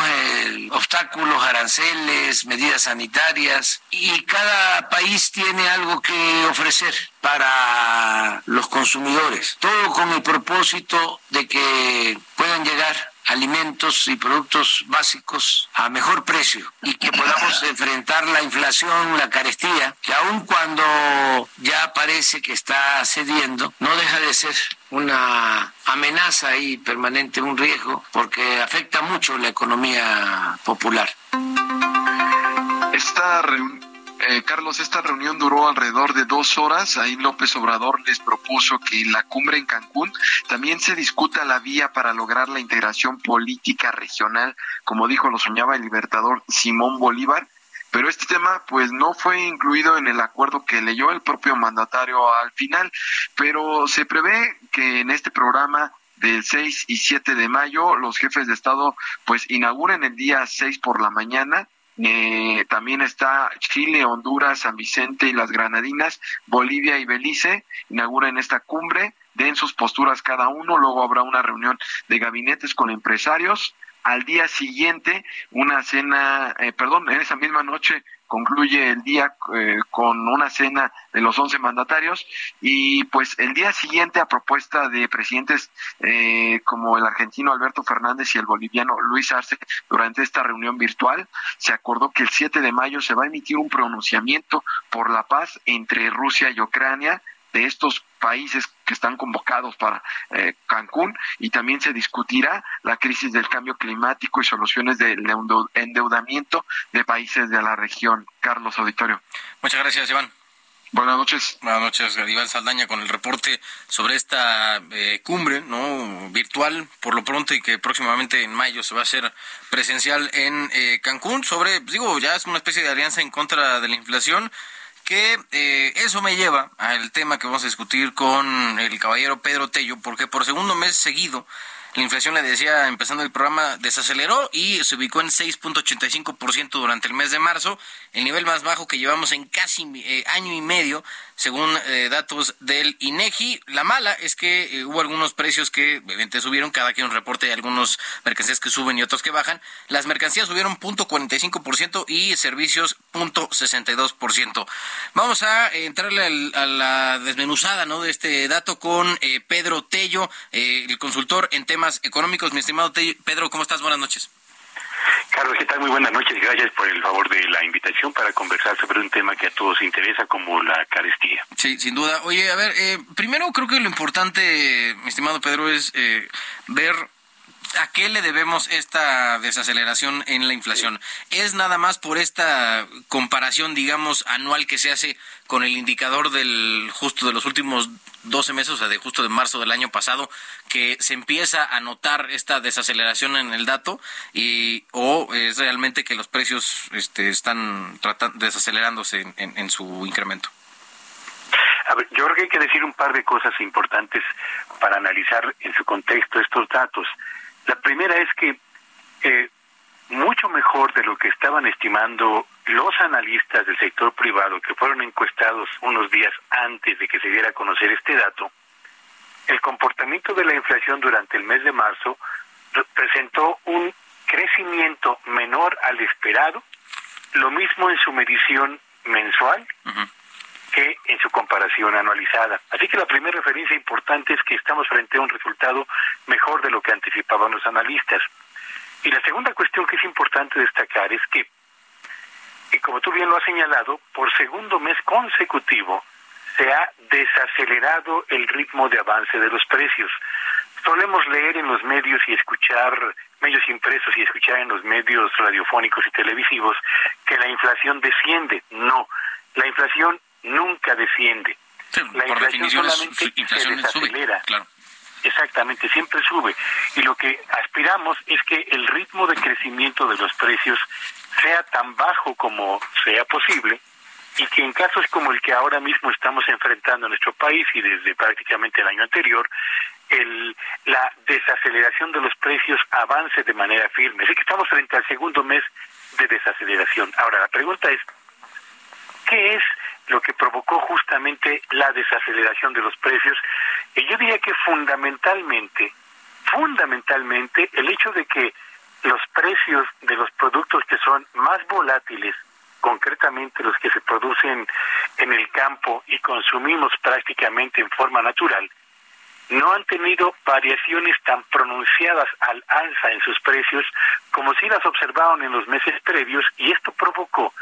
obstáculos, aranceles, medidas sanitarias y cada país tiene algo que ofrecer para los consumidores. Todo con el propósito de que puedan llegar alimentos y productos básicos a mejor precio y que podamos enfrentar la inflación, la carestía, que aun cuando ya parece que está cediendo, no deja de ser una amenaza y permanente, un riesgo, porque afecta mucho la economía popular. Esta reunión eh, Carlos, esta reunión duró alrededor de dos horas. Ahí López Obrador les propuso que en la cumbre en Cancún también se discuta la vía para lograr la integración política regional, como dijo, lo soñaba el libertador Simón Bolívar. Pero este tema pues no fue incluido en el acuerdo que leyó el propio mandatario al final, pero se prevé que en este programa del 6 y 7 de mayo. Los jefes de Estado pues inauguran el día 6 por la mañana. Eh, también está Chile, Honduras, San Vicente y las Granadinas, Bolivia y Belice inauguran esta cumbre, den sus posturas cada uno, luego habrá una reunión de gabinetes con empresarios, al día siguiente una cena, eh, perdón, en esa misma noche concluye el día eh, con una cena de los 11 mandatarios y pues el día siguiente a propuesta de presidentes eh, como el argentino Alberto Fernández y el boliviano Luis Arce durante esta reunión virtual se acordó que el 7 de mayo se va a emitir un pronunciamiento por la paz entre Rusia y Ucrania de estos países que están convocados para eh, Cancún y también se discutirá la crisis del cambio climático y soluciones del endeudamiento de países de la región. Carlos Auditorio. Muchas gracias, Iván. Buenas noches. Buenas noches, Iván Saldaña, con el reporte sobre esta eh, cumbre no virtual, por lo pronto, y que próximamente en mayo se va a hacer presencial en eh, Cancún, sobre, digo, ya es una especie de alianza en contra de la inflación que eh, eso me lleva al tema que vamos a discutir con el caballero Pedro Tello, porque por segundo mes seguido la inflación, le decía empezando el programa, desaceleró y se ubicó en 6.85% durante el mes de marzo, el nivel más bajo que llevamos en casi eh, año y medio, según eh, datos del INEGI. La mala es que eh, hubo algunos precios que obviamente subieron, cada quien un reporte de algunos mercancías que suben y otros que bajan. Las mercancías subieron 0.45% y servicios 0.62%. Vamos a entrarle a la desmenuzada ¿no? de este dato con Pedro Tello, el consultor en temas económicos. Mi estimado Pedro, ¿cómo estás? Buenas noches. Carlos, ¿qué tal? Muy buenas noches. Gracias por el favor de la invitación para conversar sobre un tema que a todos interesa como la carestía. Sí, sin duda. Oye, a ver, eh, primero creo que lo importante, mi estimado Pedro, es eh, ver ¿A qué le debemos esta desaceleración en la inflación? ¿Es nada más por esta comparación, digamos, anual que se hace con el indicador del justo de los últimos 12 meses, o sea, de justo de marzo del año pasado, que se empieza a notar esta desaceleración en el dato y o es realmente que los precios este, están tratando, desacelerándose en, en su incremento? A ver, yo creo que hay que decir un par de cosas importantes para analizar en su contexto estos datos. La primera es que eh, mucho mejor de lo que estaban estimando los analistas del sector privado que fueron encuestados unos días antes de que se diera a conocer este dato, el comportamiento de la inflación durante el mes de marzo presentó un crecimiento menor al esperado, lo mismo en su medición mensual que en su comparación anualizada. Así que la primera referencia importante es que estamos frente a un resultado mejor de lo que anticipaban los analistas. Y la segunda cuestión que es importante destacar es que, y como tú bien lo has señalado, por segundo mes consecutivo se ha desacelerado el ritmo de avance de los precios. Solemos leer en los medios y escuchar medios impresos y escuchar en los medios radiofónicos y televisivos que la inflación desciende. No, la inflación nunca desciende. la inflación solamente se desacelera. Exactamente, siempre sube. Y lo que aspiramos es que el ritmo de crecimiento de los precios sea tan bajo como sea posible y que en casos como el que ahora mismo estamos enfrentando en nuestro país y desde prácticamente el año anterior, el, la desaceleración de los precios avance de manera firme. Así que estamos frente al segundo mes de desaceleración. Ahora, la pregunta es, ¿qué es lo que provocó justamente la desaceleración de los precios. Y yo diría que fundamentalmente, fundamentalmente, el hecho de que los precios de los productos que son más volátiles, concretamente los que se producen en el campo y consumimos prácticamente en forma natural, no han tenido variaciones tan pronunciadas al alza en sus precios como si las observaron en los meses previos y esto provocó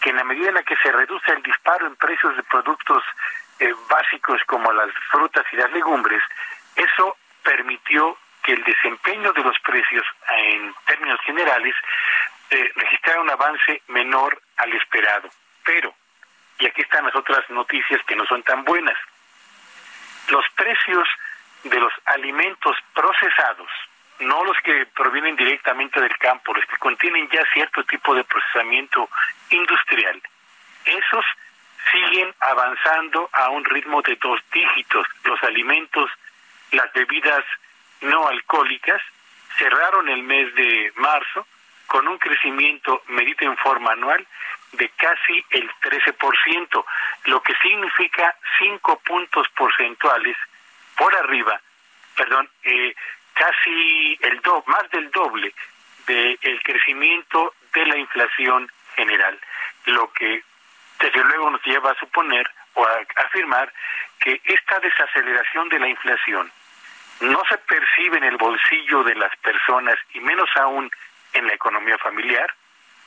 que en la medida en la que se reduce el disparo en precios de productos eh, básicos como las frutas y las legumbres, eso permitió que el desempeño de los precios en términos generales eh, registrara un avance menor al esperado. Pero, y aquí están las otras noticias que no son tan buenas, los precios de los alimentos procesados, no los que provienen directamente del campo, los que contienen ya cierto tipo de procesamiento industrial, esos siguen avanzando a un ritmo de dos dígitos. Los alimentos, las bebidas no alcohólicas cerraron el mes de marzo con un crecimiento medido en forma anual de casi el 13%, lo que significa 5 puntos porcentuales por arriba, perdón, eh, casi el do, más del doble del crecimiento de la inflación general, lo que desde luego nos lleva a suponer o a afirmar que esta desaceleración de la inflación no se percibe en el bolsillo de las personas y menos aún en la economía familiar,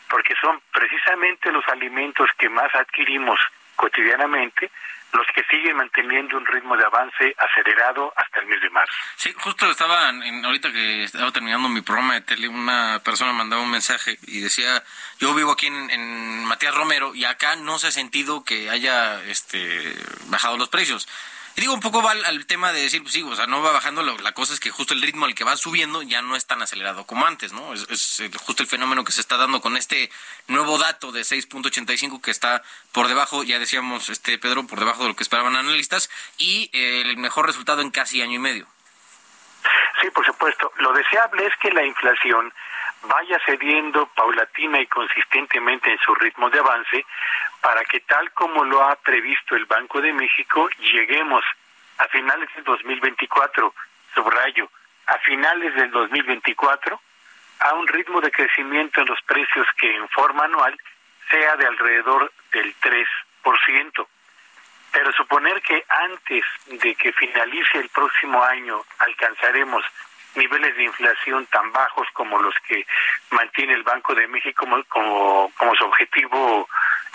porque son precisamente los alimentos que más adquirimos cotidianamente los que siguen manteniendo un ritmo de avance acelerado hasta el mes de marzo. Sí, justo estaba, en, ahorita que estaba terminando mi programa de tele, una persona mandaba un mensaje y decía, yo vivo aquí en, Matías Romero y acá no se ha sentido que haya este, bajado los precios. Y digo, un poco va al, tema de decir, pues sí, o sea, no va bajando, la cosa es que justo el ritmo al que va subiendo ya no es tan acelerado como antes, ¿no? Es, justo el fenómeno que se está dando con este nuevo dato de 6.85 que está por debajo, ya decíamos, este Pedro, por debajo de lo que esperaban analistas, y eh, el mejor resultado en casi año y medio. Sí, por supuesto. Lo deseable es que la inflación vaya cediendo paulatina y consistentemente en su ritmo de avance para que tal como lo ha previsto el Banco de México lleguemos a finales del 2024, subrayo, a finales del 2024 a un ritmo de crecimiento en los precios que en forma anual sea de alrededor del 3%. Pero suponer que antes de que finalice el próximo año alcanzaremos niveles de inflación tan bajos como los que mantiene el Banco de México como, como, su objetivo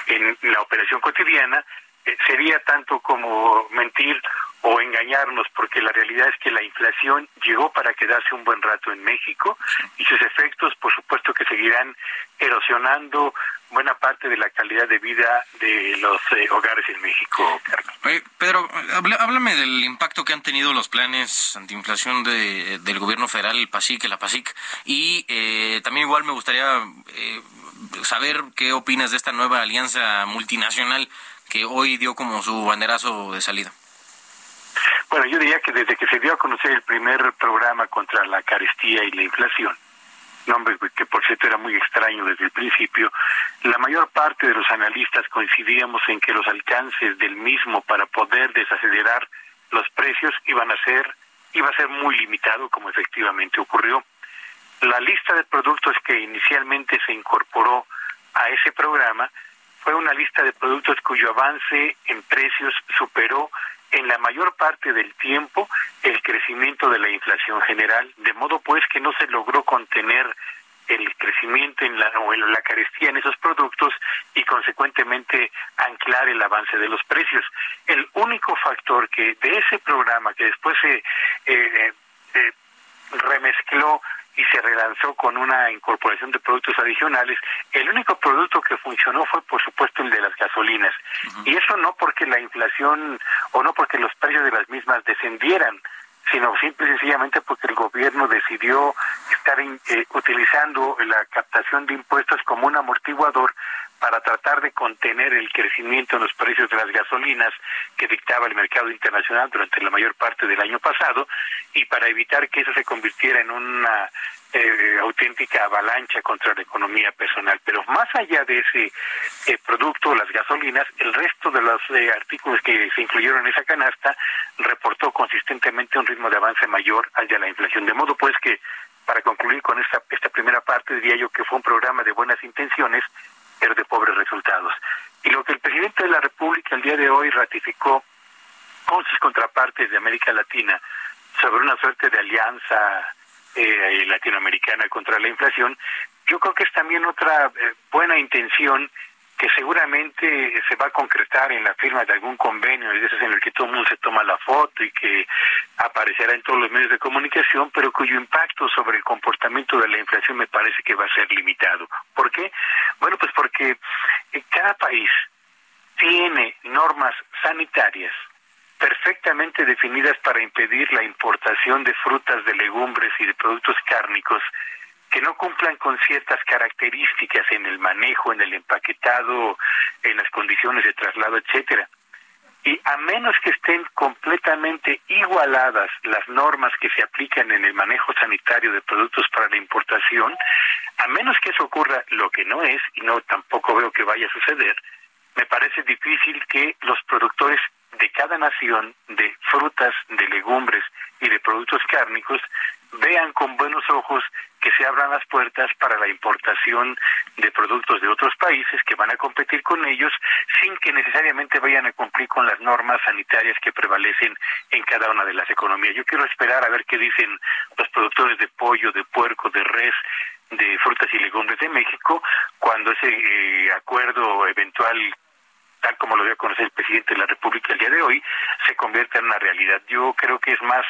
en la operación cotidiana, eh, sería tanto como mentir o engañarnos, porque la realidad es que la inflación llegó para quedarse un buen rato en México y sus efectos, por supuesto, que seguirán erosionando buena parte de la calidad de vida de los eh, hogares en México, Carlos. Pedro, háblame del impacto que han tenido los planes antiinflación de, del gobierno federal, el PASIC, la PASIC, y eh, también igual me gustaría eh, saber qué opinas de esta nueva alianza multinacional que hoy dio como su banderazo de salida. Bueno, yo diría que desde que se dio a conocer el primer programa contra la carestía y la inflación, nombre que por cierto era muy extraño desde el principio, la mayor parte de los analistas coincidíamos en que los alcances del mismo para poder desacelerar los precios iban a ser iba a ser muy limitado como efectivamente ocurrió. La lista de productos que inicialmente se incorporó a ese programa fue una lista de productos cuyo avance en precios superó en la mayor parte del tiempo el crecimiento de la inflación general, de modo pues que no se logró contener el crecimiento en la, o en la carestía en esos productos y consecuentemente anclar el avance de los precios. El único factor que de ese programa que después se eh, eh, eh remezcló y se relanzó con una incorporación de productos adicionales, el único producto que funcionó fue por supuesto el de las gasolinas. Y eso no porque la inflación o no porque los precios de las mismas descendieran, sino simple y sencillamente porque el gobierno decidió estar eh, utilizando la captación de impuestos como un amortiguador para tratar de contener el crecimiento en los precios de las gasolinas que dictaba el mercado internacional durante la mayor parte del año pasado y para evitar que eso se convirtiera en una eh, auténtica avalancha contra la economía personal. Pero más allá de ese eh, producto, las gasolinas, el resto de los eh, artículos que se incluyeron en esa canasta reportó consistentemente un ritmo de avance mayor al de la inflación. De modo pues que, para concluir con esta, esta primera parte, diría yo que fue un programa de buenas intenciones, pero de pobres resultados. Y lo que el presidente de la República el día de hoy ratificó con sus contrapartes de América Latina sobre una suerte de alianza eh, latinoamericana contra la inflación, yo creo que es también otra eh, buena intención que seguramente se va a concretar en la firma de algún convenio, y en el que todo el mundo se toma la foto y que aparecerá en todos los medios de comunicación, pero cuyo impacto sobre el comportamiento de la inflación me parece que va a ser limitado. ¿Por qué? Bueno, pues porque cada país tiene normas sanitarias perfectamente definidas para impedir la importación de frutas, de legumbres y de productos cárnicos que no cumplan con ciertas características en el manejo, en el empaquetado, en las condiciones de traslado, etcétera. Y a menos que estén completamente igualadas las normas que se aplican en el manejo sanitario de productos para la importación, a menos que eso ocurra, lo que no es, y no tampoco veo que vaya a suceder, me parece difícil que los productores de cada nación de frutas, de legumbres y de productos cárnicos vean con buenos ojos que se abran las puertas para la importación de productos de otros países que van a competir con ellos sin que necesariamente vayan a cumplir con las normas sanitarias que prevalecen en cada una de las economías. Yo quiero esperar a ver qué dicen los productores de pollo, de puerco, de res, de frutas y legumbres de México cuando ese eh, acuerdo eventual tal como lo dio a conocer el presidente de la República el día de hoy, se convierta en una realidad. Yo creo que es más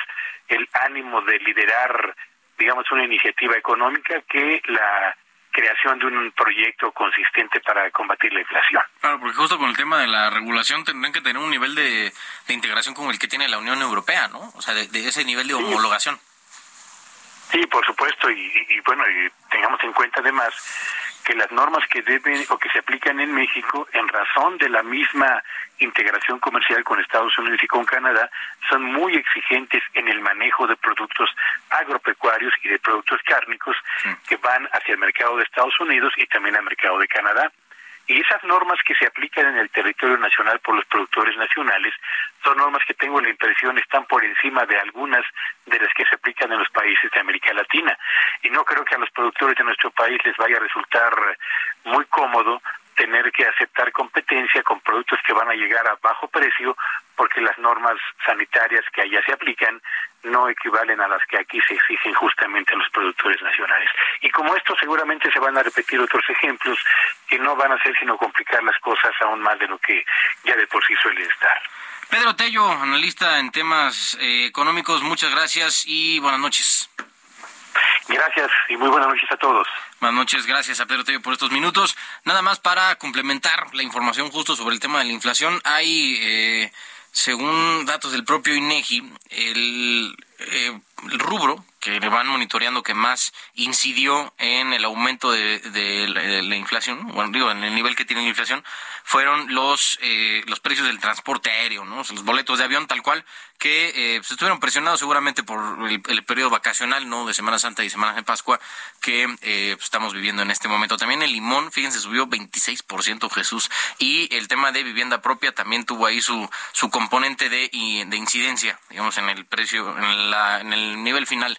el ánimo de liderar, digamos, una iniciativa económica que la creación de un proyecto consistente para combatir la inflación. Claro, porque justo con el tema de la regulación tendrán que tener un nivel de, integración como el que tiene la Unión Europea, ¿no? O sea, de, ese nivel de homologación. Sí, por supuesto, y, y bueno, y tengamos en cuenta además que las normas que deben o que se aplican en México, en razón de la misma integración comercial con Estados Unidos y con Canadá, son muy exigentes en el manejo de productos agropecuarios y de productos cárnicos que van hacia el mercado de Estados Unidos y también al mercado de Canadá. Y esas normas que se aplican en el territorio nacional por los productores nacionales son normas que tengo la impresión están por encima de algunas de las que se aplican en los países de América Latina. Y no creo que a los productores de nuestro país les vaya a resultar muy cómodo tener que aceptar competencia con productos que van a llegar a bajo precio porque las normas sanitarias que allá se aplican no equivalen a las que aquí se exigen justamente a los productores nacionales. Y como esto seguramente se van a repetir otros ejemplos que no van a hacer sino complicar las cosas aún más de lo que ya de por sí suele estar. Pedro Tello, analista en temas eh, económicos, muchas gracias y buenas noches. Gracias y muy buenas noches a todos. Buenas noches, gracias a Pedro Tello por estos minutos. Nada más para complementar la información justo sobre el tema de la inflación, hay, eh, según datos del propio INEGI, el, eh, el rubro que van monitoreando que más incidió en el aumento de, la, inflación, bueno, digo, en el nivel que tiene la inflación, fueron los eh, los precios del transporte aéreo, ¿no? los boletos de avión tal cual, que eh, pues, estuvieron presionados seguramente por el, periodo vacacional, ¿no? De Semana Santa y Semana de Pascua que eh, pues, estamos viviendo en este momento. También el limón, fíjense, subió 26% Jesús. Y el tema de vivienda propia también tuvo ahí su, su componente de, de incidencia, digamos, en el precio, en, la, en el nivel final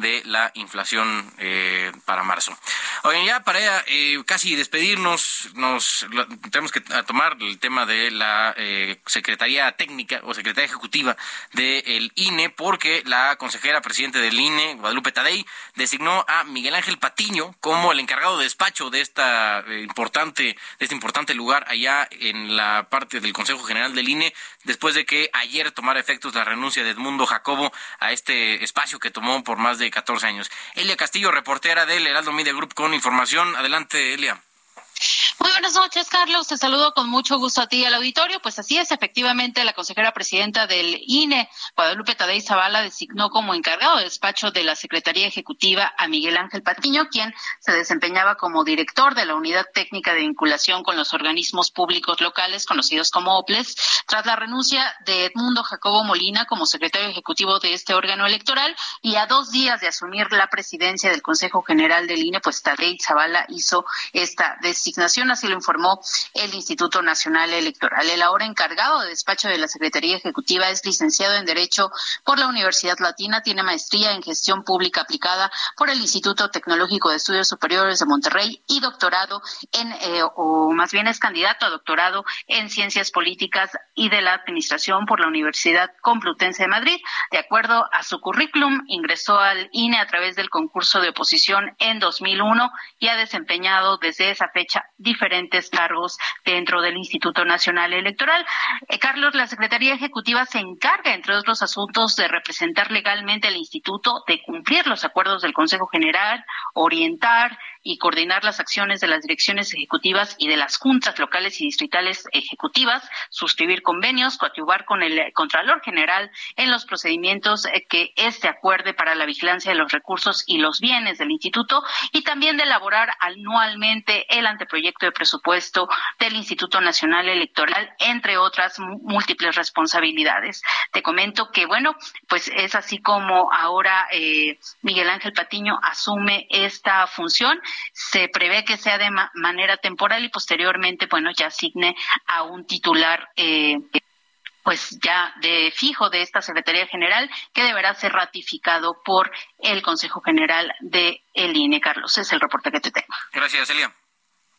de la inflación eh, para marzo. Oigan, ya para eh, casi despedirnos, nos tenemos que tomar el tema de la eh, Secretaría Técnica o Secretaría Ejecutiva del INE, porque la consejera presidente del INE, Guadalupe Tadei, designó a Miguel Ángel Patiño como el encargado de despacho de esta importante, de este importante lugar allá en la parte del Consejo General del INE, después de que ayer tomara efectos la renuncia de Edmundo Jacobo a este espacio que tomó por más de 14 años. Elia Castillo, reportera del Heraldo Media Group con información. Adelante, Elia. Muy buenas noches, Carlos. Te saludo con mucho gusto a ti y al auditorio. Pues así es, efectivamente, la consejera presidenta del INE, Guadalupe Tadei Zavala, designó como encargado de despacho de la Secretaría Ejecutiva a Miguel Ángel Patiño, quien se desempeñaba como director de la Unidad Técnica de Vinculación con los Organismos Públicos Locales, conocidos como OPLES, tras la renuncia de Edmundo Jacobo Molina como secretario ejecutivo de este órgano electoral y a dos días de asumir la presidencia del Consejo General del INE, pues Tadei Zavala hizo esta designación así lo informó el Instituto Nacional Electoral. El ahora encargado de despacho de la Secretaría Ejecutiva es licenciado en Derecho por la Universidad Latina, tiene maestría en Gestión Pública aplicada por el Instituto Tecnológico de Estudios Superiores de Monterrey y doctorado en, eh, o más bien es candidato a doctorado en Ciencias Políticas y de la Administración por la Universidad Complutense de Madrid. De acuerdo a su currículum, ingresó al INE a través del concurso de oposición en 2001 y ha desempeñado desde esa fecha diferentes cargos dentro del Instituto Nacional Electoral. Eh, Carlos, la Secretaría Ejecutiva se encarga, entre otros asuntos, de representar legalmente al instituto, de cumplir los acuerdos del Consejo General, orientar, y coordinar las acciones de las direcciones ejecutivas y de las juntas locales y distritales ejecutivas, suscribir convenios, coadyuvar con el Contralor General en los procedimientos eh, que éste acuerde para la vigilancia de los recursos y los bienes del instituto y también de elaborar anualmente el anteproyecto de presupuesto del Instituto Nacional Electoral, entre otras múltiples responsabilidades. Te comento que, bueno, pues es así como ahora eh, Miguel Ángel Patiño asume esta función. Se prevé que sea de manera temporal y posteriormente, bueno, ya asigne a un titular. Eh, pues ya de fijo de esta Secretaría General que deberá ser ratificado por el Consejo General de el INE. Carlos, es el reporte que te tengo. Gracias, Celia.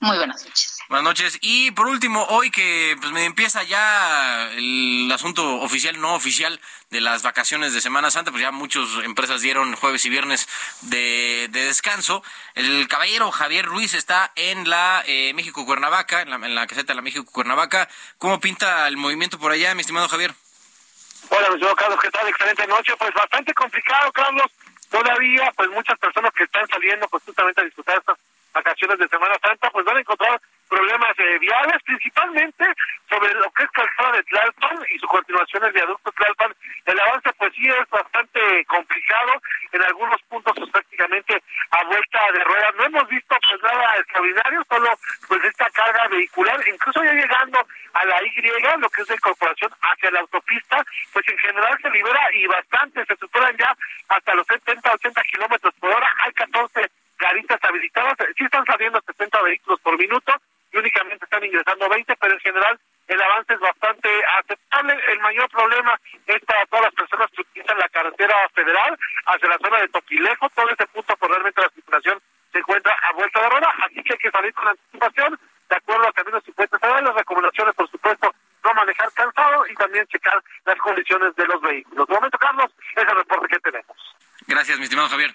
Muy buenas noches. Buenas noches. Y por último, hoy que pues, me empieza ya el asunto oficial, no oficial, de las vacaciones de Semana Santa, pues ya muchas empresas dieron jueves y viernes de, descanso. El caballero Javier Ruiz está en la eh, México Cuernavaca, en la, en la caseta de la México Cuernavaca. ¿Cómo pinta el movimiento por allá, mi estimado Javier? Hola, mi estimado Carlos, ¿qué tal? Excelente noche. Pues bastante complicado, Carlos. Todavía, pues muchas personas que están saliendo, pues justamente a disfrutar estas vacaciones de Semana Santa, pues van a encontrar problemas eh, viales, principalmente sobre lo que es calzada de Tlalpan y su continuación el viaducto Tlalpan. El avance, pues sí, es bastante complicado. En algunos puntos, pues prácticamente a vuelta de ruedas. No hemos visto, pues nada extraordinario, solo pues esta carga vehicular, incluso ya llegando a la Y, lo que es de incorporación hacia la autopista, pues en general se libera y bastante, se superan ya hasta los 70, 80 kilómetros por hora. Hay 14 garitas habilitadas. Sí están saliendo 70 vehículos por minuto y únicamente están ingresando 20, pero en general el avance es bastante aceptable. El mayor problema es para todas las personas que utilizan la carretera federal hacia la zona de Toquilejo. Todo ese punto, por realmente la circulación se encuentra a vuelta de rueda, así que hay que salir con anticipación, de acuerdo a caminos y puentes Las recomendaciones, por supuesto, no manejar cansado y también checar las condiciones de los vehículos. De momento, Carlos, es el reporte que tenemos. Gracias, mi estimado Javier.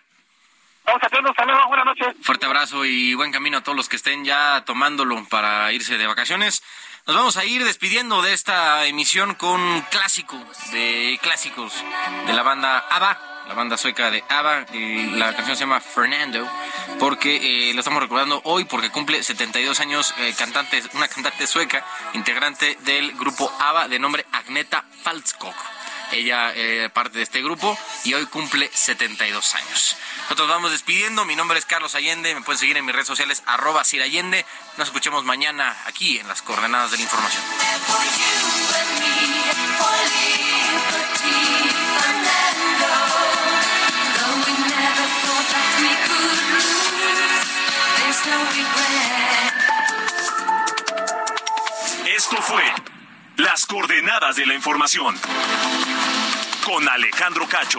Vamos a saludos, buenas noches. Fuerte abrazo y buen camino a todos los que estén ya tomándolo para irse de vacaciones. Nos vamos a ir despidiendo de esta emisión con clásico de clásicos de la banda ABBA, la banda sueca de ABBA. Y la canción se llama Fernando porque eh, lo estamos recordando hoy porque cumple 72 años eh, cantante, una cantante sueca, integrante del grupo ABBA de nombre Agneta Falskog. Ella eh, parte de este grupo y hoy cumple 72 años. Nosotros vamos despidiendo. Mi nombre es Carlos Allende. Me pueden seguir en mis redes sociales, arroba Allende. Nos escuchemos mañana aquí en las coordenadas de la información. Esto fue las coordenadas de la información con Alejandro Cacho.